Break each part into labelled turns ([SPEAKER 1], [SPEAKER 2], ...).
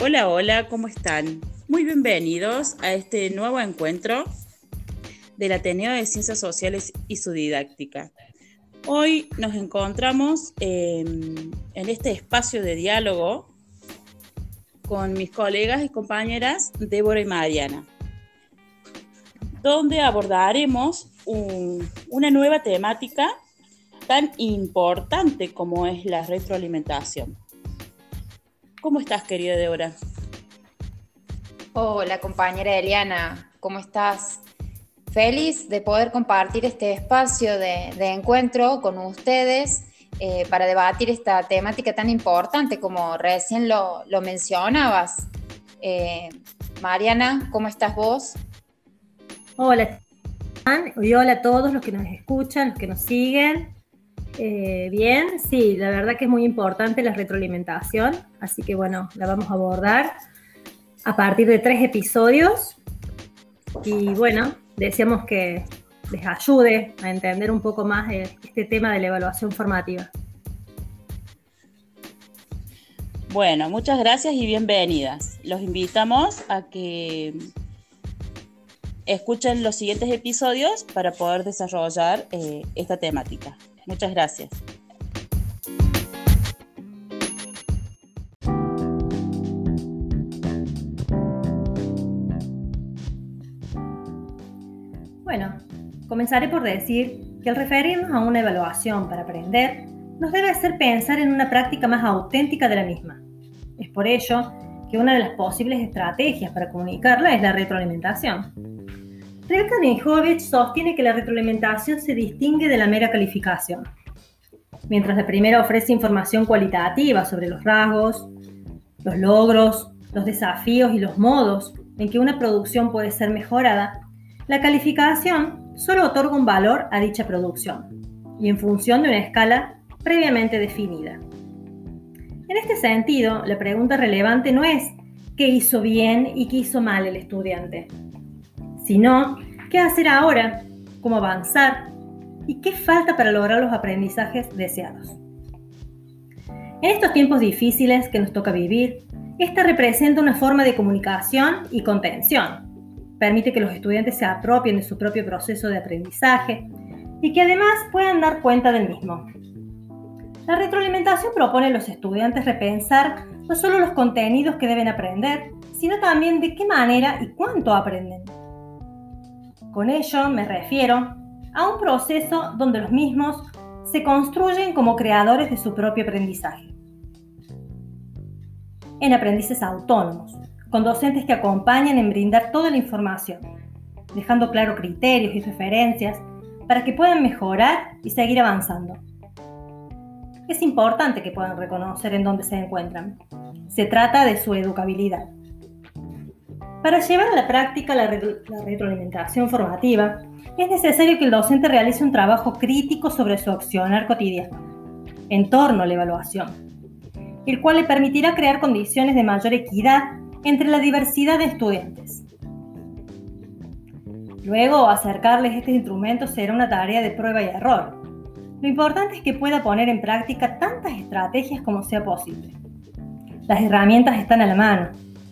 [SPEAKER 1] Hola, hola, ¿cómo están? Muy bienvenidos a este nuevo encuentro del Ateneo de Ciencias Sociales y su didáctica. Hoy nos encontramos en este espacio de diálogo con mis colegas y compañeras Débora y Mariana, donde abordaremos una nueva temática tan importante como es la retroalimentación. ¿Cómo estás, querida Débora?
[SPEAKER 2] Hola, compañera Eliana, ¿cómo estás? Feliz de poder compartir este espacio de, encuentro con ustedes eh, para debatir esta temática tan importante como recién lo, mencionabas. Eh, Mariana, ¿cómo estás vos?
[SPEAKER 3] Hola, y hola a todos los que nos escuchan, los que nos siguen. Eh, bien, sí, la verdad que es muy importante la retroalimentación, así que bueno, la vamos a abordar a partir de tres episodios. Y bueno, deseamos que les ayude a entender un poco más este tema de la evaluación formativa.
[SPEAKER 1] Bueno, muchas gracias y bienvenidas. Los invitamos a que escuchen los siguientes episodios para poder desarrollar eh, esta temática. Muchas gracias.
[SPEAKER 3] Bueno, comenzaré por decir que al referirnos a una evaluación para aprender, nos debe hacer pensar en una práctica más auténtica de la misma. Es por ello que una de las posibles estrategias para comunicarla es la retroalimentación. Rebecca Nijovic sostiene que la retroalimentación se distingue de la mera calificación. Mientras la primera ofrece información cualitativa sobre los rasgos, los logros, los desafíos y los modos en que una producción puede ser mejorada, la calificación solo otorga un valor a dicha producción y en función de una escala previamente definida. En este sentido, la pregunta relevante no es qué hizo bien y qué hizo mal el estudiante, sino qué hacer ahora, cómo avanzar y qué falta para lograr los aprendizajes deseados. En estos tiempos difíciles que nos toca vivir, esta representa una forma de comunicación y contención. Permite que los estudiantes se apropien de su propio proceso de aprendizaje y que además puedan dar cuenta del mismo. La retroalimentación propone a los estudiantes repensar no solo los contenidos que deben aprender, sino también de qué manera y cuánto aprenden. Con ello me refiero a un proceso donde los mismos se construyen como creadores de su propio aprendizaje. En aprendices autónomos, con docentes que acompañan en brindar toda la información, dejando claro criterios y referencias para que puedan mejorar y seguir avanzando. Es importante que puedan reconocer en dónde se encuentran. Se trata de su educabilidad. Para llevar a la práctica la, retroalimentación formativa, es necesario que el docente realice un trabajo crítico sobre su accionar cotidiano, en torno a la evaluación, el cual le permitirá crear condiciones de mayor equidad entre la diversidad de estudiantes. Luego, acercarles este instrumento será una tarea de prueba y error. Lo importante es que pueda poner en práctica tantas estrategias como sea posible. Las herramientas están a la mano,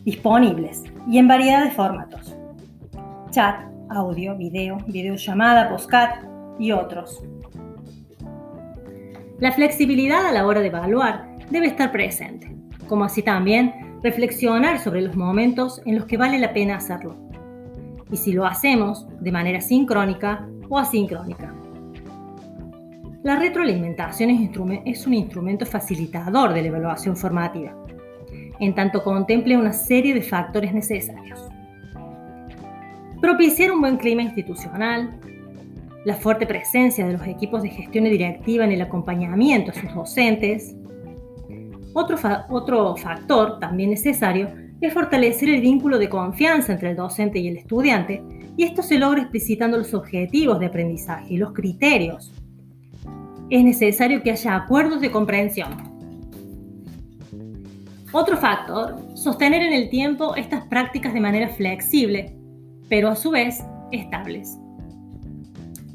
[SPEAKER 3] disponibles y en variedad de formatos. Chat, audio, video, videollamada, postcat y otros. La flexibilidad a la hora de evaluar debe estar presente, como así también reflexionar sobre los momentos en los que vale la pena hacerlo, y si lo hacemos de manera sincrónica o asincrónica. La retroalimentación es un instrumento facilitador de la evaluación formativa en tanto contemple una serie de factores necesarios. Propiciar un buen clima institucional, la fuerte presencia de los equipos de gestión directiva en el acompañamiento a sus docentes. Otro, otro factor también necesario es fortalecer el vínculo de confianza entre el docente y el estudiante, y esto se logra explicitando los objetivos de aprendizaje y los criterios. Es necesario que haya acuerdos de comprensión, otro factor, sostener en el tiempo estas prácticas de manera flexible, pero a su vez estables.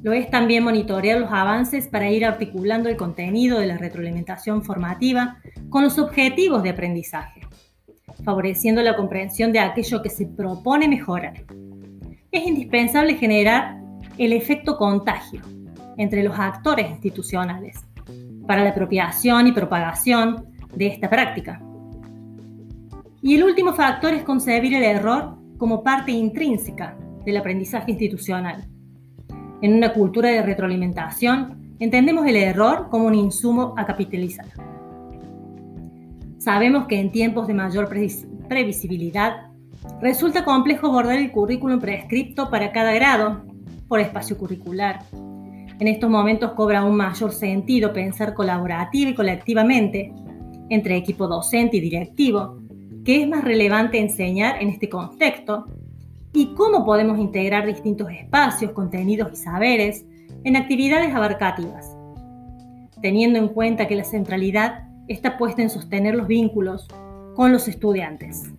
[SPEAKER 3] Lo es también monitorear los avances para ir articulando el contenido de la retroalimentación formativa con los objetivos de aprendizaje. favoreciendo la comprensión de aquello que se propone mejorar. Es indispensable generar el efecto contagio entre los actores institucionales para la apropiación y propagación de esta práctica. Y el último factor es concebir el error como parte intrínseca del aprendizaje institucional. En una cultura de retroalimentación, entendemos el error como un insumo a capitalizar. Sabemos que en tiempos de mayor previsibilidad resulta complejo abordar el currículum prescripto para cada grado por espacio curricular. En estos momentos cobra un mayor sentido pensar colaborativa y colectivamente entre equipo docente y directivo, que es más relevante enseñar en este contexto y cómo podemos integrar distintos espacios, contenidos y saberes en actividades abarcativas, teniendo en cuenta que la centralidad está puesta en sostener los vínculos con los estudiantes.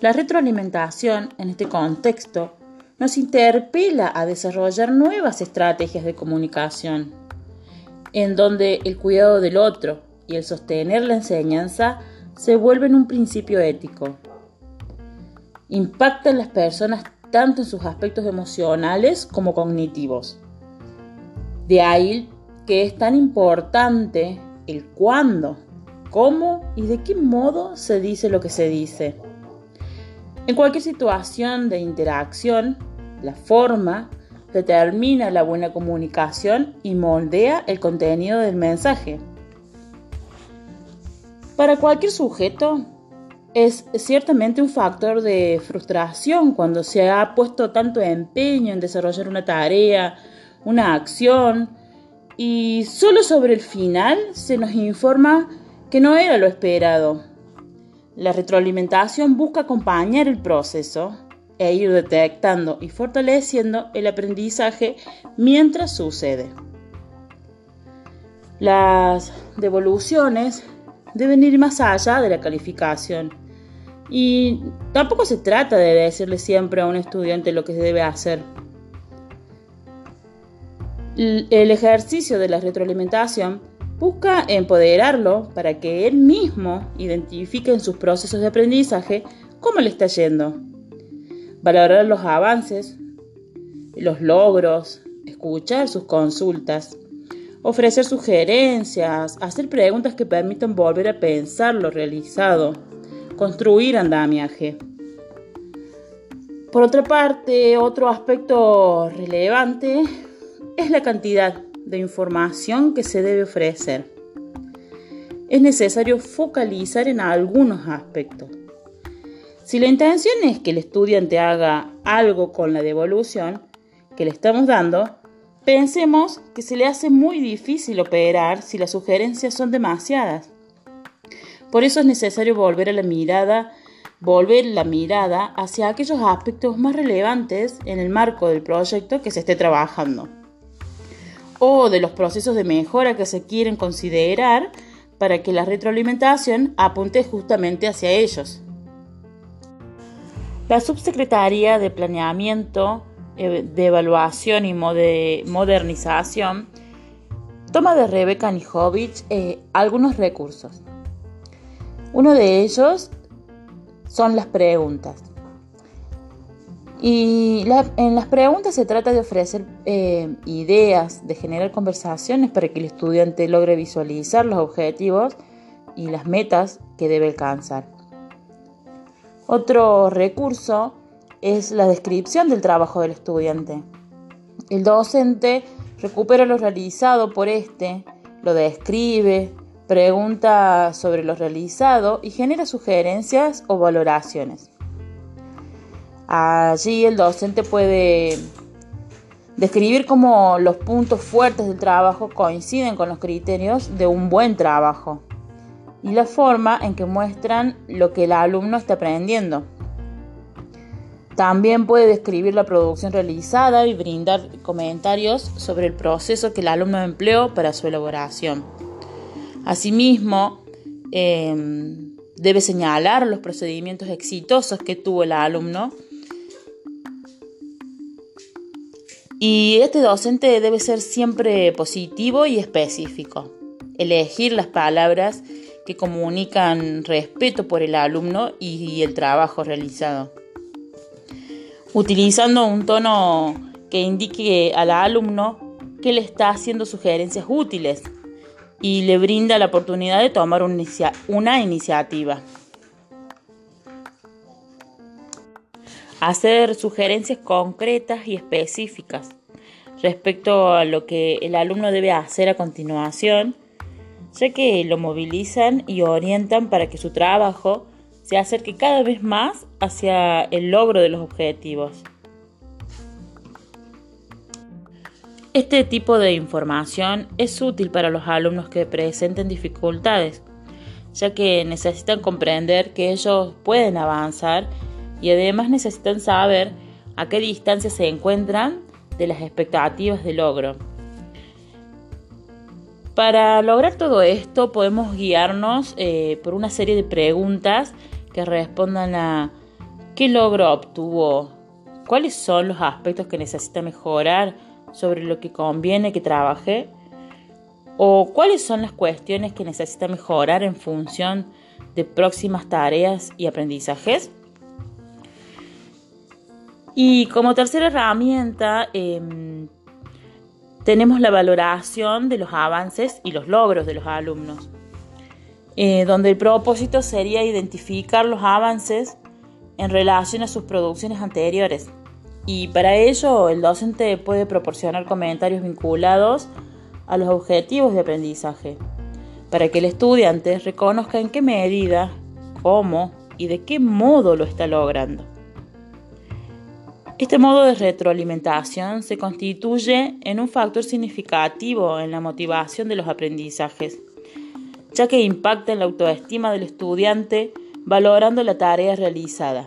[SPEAKER 1] La retroalimentación en este contexto nos interpela a desarrollar nuevas estrategias de comunicación, en donde el cuidado del otro y el sostener la enseñanza se vuelven un principio ético. Impacta en las personas tanto en sus aspectos emocionales como cognitivos. De ahí que es tan importante el cuándo, cómo y de qué modo se dice lo que se dice. En cualquier situación de interacción, la forma determina la buena comunicación y moldea el contenido del mensaje. Para cualquier sujeto es ciertamente un factor de frustración cuando se ha puesto tanto empeño en desarrollar una tarea, una acción, y solo sobre el final se nos informa que no era lo esperado la retroalimentación busca acompañar el proceso e ir detectando y fortaleciendo el aprendizaje mientras sucede. Las devoluciones deben ir más allá de la calificación y tampoco se trata de decirle siempre a un estudiante lo que debe hacer. El ejercicio de la retroalimentación Busca empoderarlo para que él mismo identifique en sus procesos de aprendizaje cómo le está yendo. Valorar los avances, los logros, escuchar sus consultas, ofrecer sugerencias, hacer preguntas que permitan volver a pensar lo realizado, construir andamiaje. Por otra parte, otro aspecto relevante es la cantidad de información que se debe ofrecer. Es necesario focalizar en algunos aspectos. Si la intención es que el estudiante haga algo con la devolución que le estamos dando, pensemos que se le hace muy difícil operar si las sugerencias son demasiadas. Por eso es necesario volver a la mirada, volver la mirada hacia aquellos aspectos más relevantes en el marco del proyecto que se esté trabajando o de los procesos de mejora que se quieren considerar para que la retroalimentación apunte justamente hacia ellos. La Subsecretaría de Planeamiento, eh, de Evaluación y Modernización toma de Rebeca Nijovic eh, algunos recursos. Uno de ellos son las preguntas. Y en las preguntas se trata de ofrecer eh, ideas, de generar conversaciones para que el estudiante logre visualizar los objetivos y las metas que debe alcanzar. Otro recurso es la descripción del trabajo del estudiante. El docente recupera lo realizado por este, lo describe, pregunta sobre lo realizado y genera sugerencias o valoraciones. Allí el docente puede describir cómo los puntos fuertes del trabajo coinciden con los criterios de un buen trabajo y la forma en que muestran lo que el alumno está aprendiendo. También puede describir la producción realizada y brindar comentarios sobre el proceso que el alumno empleó para su elaboración. Asimismo, em, debe señalar los procedimientos exitosos que tuvo el alumno Y este docente debe ser siempre positivo y específico. Elegir las palabras que comunican respeto por el alumno y el trabajo realizado. Utilizando un tono que indique al alumno que le está haciendo sugerencias útiles y le brinda la oportunidad de tomar una iniciativa. Hacer sugerencias concretas y específicas respecto a lo que el alumno debe hacer a continuación ya que lo movilizan y orientan para que su trabajo se acerque cada vez más hacia el logro de los objetivos. Este tipo de información es útil para los alumnos que presenten dificultades, ya que necesitan comprender que ellos pueden avanzar y además necesitan saber a qué distancia se encuentran de las expectativas de logro. Para lograr todo esto podemos guiarnos eh, por una serie de preguntas que respondan a qué logro obtuvo, cuáles son los aspectos que necesita mejorar sobre lo que conviene que trabaje o cuáles son las cuestiones que necesita mejorar en función de próximas tareas y aprendizajes. Y como tercera herramienta, em, tenemos la valoración de los avances y los logros de los alumnos, eh, donde el propósito sería identificar los avances en relación a sus producciones anteriores. Y para ello el docente puede proporcionar comentarios vinculados a los objetivos de aprendizaje, para que el estudiante reconozca en qué medida, cómo y de qué modo lo está logrando. Este modo de retroalimentación se constituye en un factor significativo en la motivación de los aprendizajes, ya que impacta en la autoestima del estudiante valorando la tarea realizada.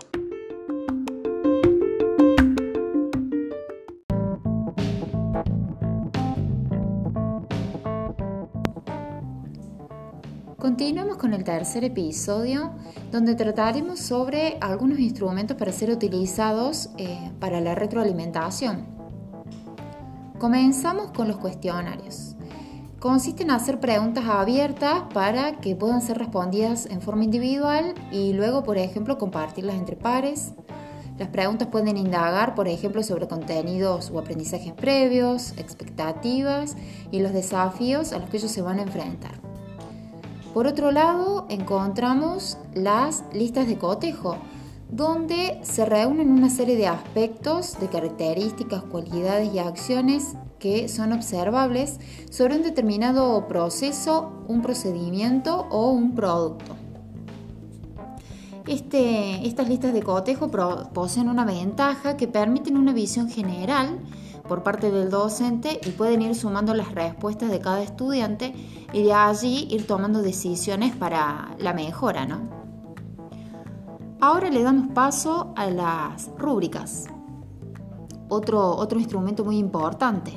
[SPEAKER 2] Continuamos con el tercer episodio donde trataremos sobre algunos instrumentos para ser utilizados eh, para la retroalimentación. Comenzamos con los cuestionarios. Consisten en hacer preguntas abiertas para que puedan ser respondidas en forma individual y luego, por ejemplo, compartirlas entre pares. Las preguntas pueden indagar, por ejemplo, sobre contenidos o aprendizajes previos, expectativas y los desafíos a los que ellos se van a enfrentar. Por otro lado, encontramos las listas de cotejo, donde se reúnen una serie de aspectos, de características, cualidades y acciones que son observables sobre un determinado proceso, un procedimiento o un producto. Este, estas listas de cotejo poseen una ventaja que permiten una visión general por parte del docente y pueden ir sumando las respuestas de cada estudiante y de allí ir tomando decisiones para la mejora, ¿no? Ahora le damos paso a las rúbricas, otro, otro instrumento muy importante,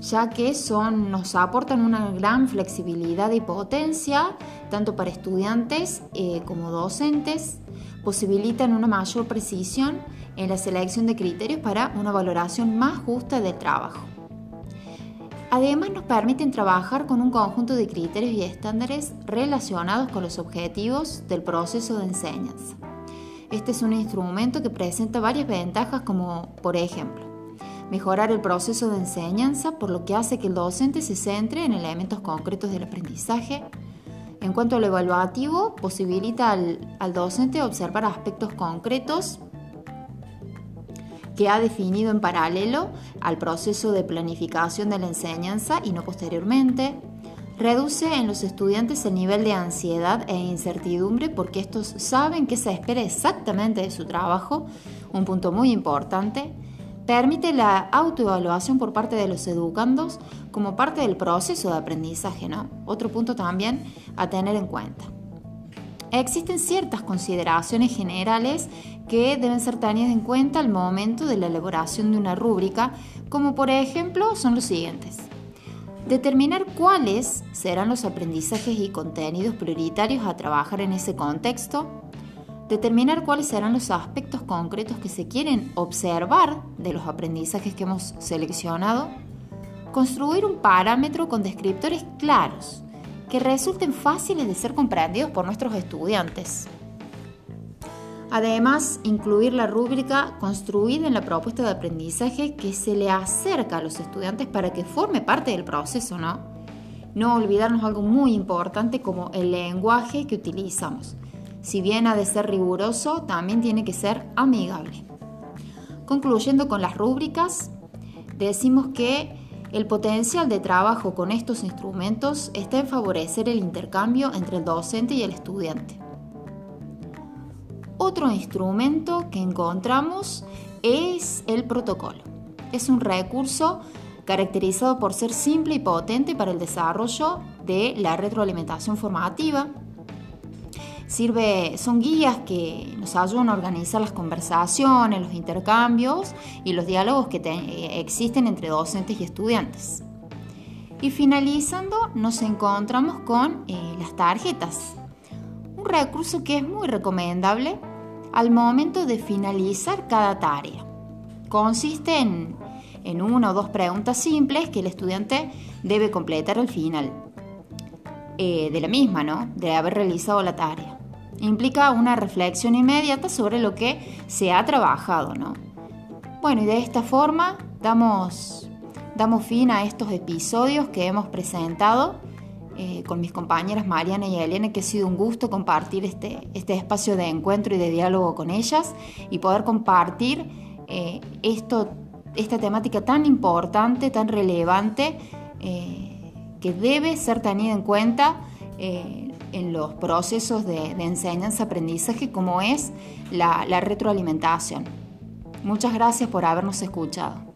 [SPEAKER 2] ya que son, nos aportan una gran flexibilidad y potencia, tanto para estudiantes eh, como docentes, posibilitan una mayor precisión en la selección de criterios para una valoración más justa del trabajo. Además nos permiten trabajar con un conjunto de criterios y estándares relacionados con los objetivos del proceso de enseñanza. Este es un instrumento que presenta varias ventajas como, por ejemplo, mejorar el proceso de enseñanza, por lo que hace que el docente se centre en elementos concretos del aprendizaje. En cuanto a lo evaluativo, posibilita al, al docente observar aspectos concretos que ha definido en paralelo al proceso de planificación de la enseñanza y no posteriormente. Reduce en los estudiantes el nivel de ansiedad e incertidumbre porque estos saben que se espera exactamente de su trabajo, un punto muy importante. Permite la autoevaluación por parte de los educandos como parte del proceso de aprendizaje, ¿no? Otro punto también a tener en cuenta. Existen ciertas consideraciones generales que deben ser tenidas en cuenta al momento de la elaboración de una rúbrica, como por ejemplo son los siguientes. Determinar cuáles serán los aprendizajes y contenidos prioritarios a trabajar en ese contexto. Determinar cuáles serán los aspectos concretos que se quieren observar de los aprendizajes que hemos seleccionado, construir un parámetro con descriptores claros que resulten fáciles de ser comprendidos por nuestros estudiantes. Además, incluir la rúbrica construida en la propuesta de aprendizaje que se le acerca a los estudiantes para que forme parte del proceso, ¿no? No olvidarnos algo muy importante como el lenguaje que utilizamos. Si bien ha de ser riguroso, también tiene que ser amigable. Concluyendo con las rúbricas, decimos que el potencial de trabajo con estos instrumentos está en favorecer el intercambio entre el docente y el estudiante. Otro instrumento que encontramos es el protocolo. Es un recurso caracterizado por ser simple y potente para el desarrollo de la retroalimentación formativa. Sirve, son guías que nos ayudan a organizar las conversaciones, los intercambios y los diálogos que existen entre docentes y estudiantes. Y finalizando, nos encontramos con eh, las tarjetas, un recurso que es muy recomendable al momento de finalizar cada tarea. Consiste en, una o dos preguntas simples que el estudiante debe completar al final eh, de la misma, ¿no? De haber realizado la tarea. Implica una reflexión inmediata sobre lo que se ha trabajado, ¿no? Bueno, y de esta forma damos, damos fin a estos episodios que hemos presentado eh, con mis compañeras Mariana y Elena, que ha sido un gusto compartir este, este espacio de encuentro y de diálogo con ellas y poder compartir eh, esto, esta temática tan importante, tan relevante, eh, que debe ser tenida en cuenta en los procesos de, enseñanza-aprendizaje como es la retroalimentación. Muchas gracias por habernos escuchado.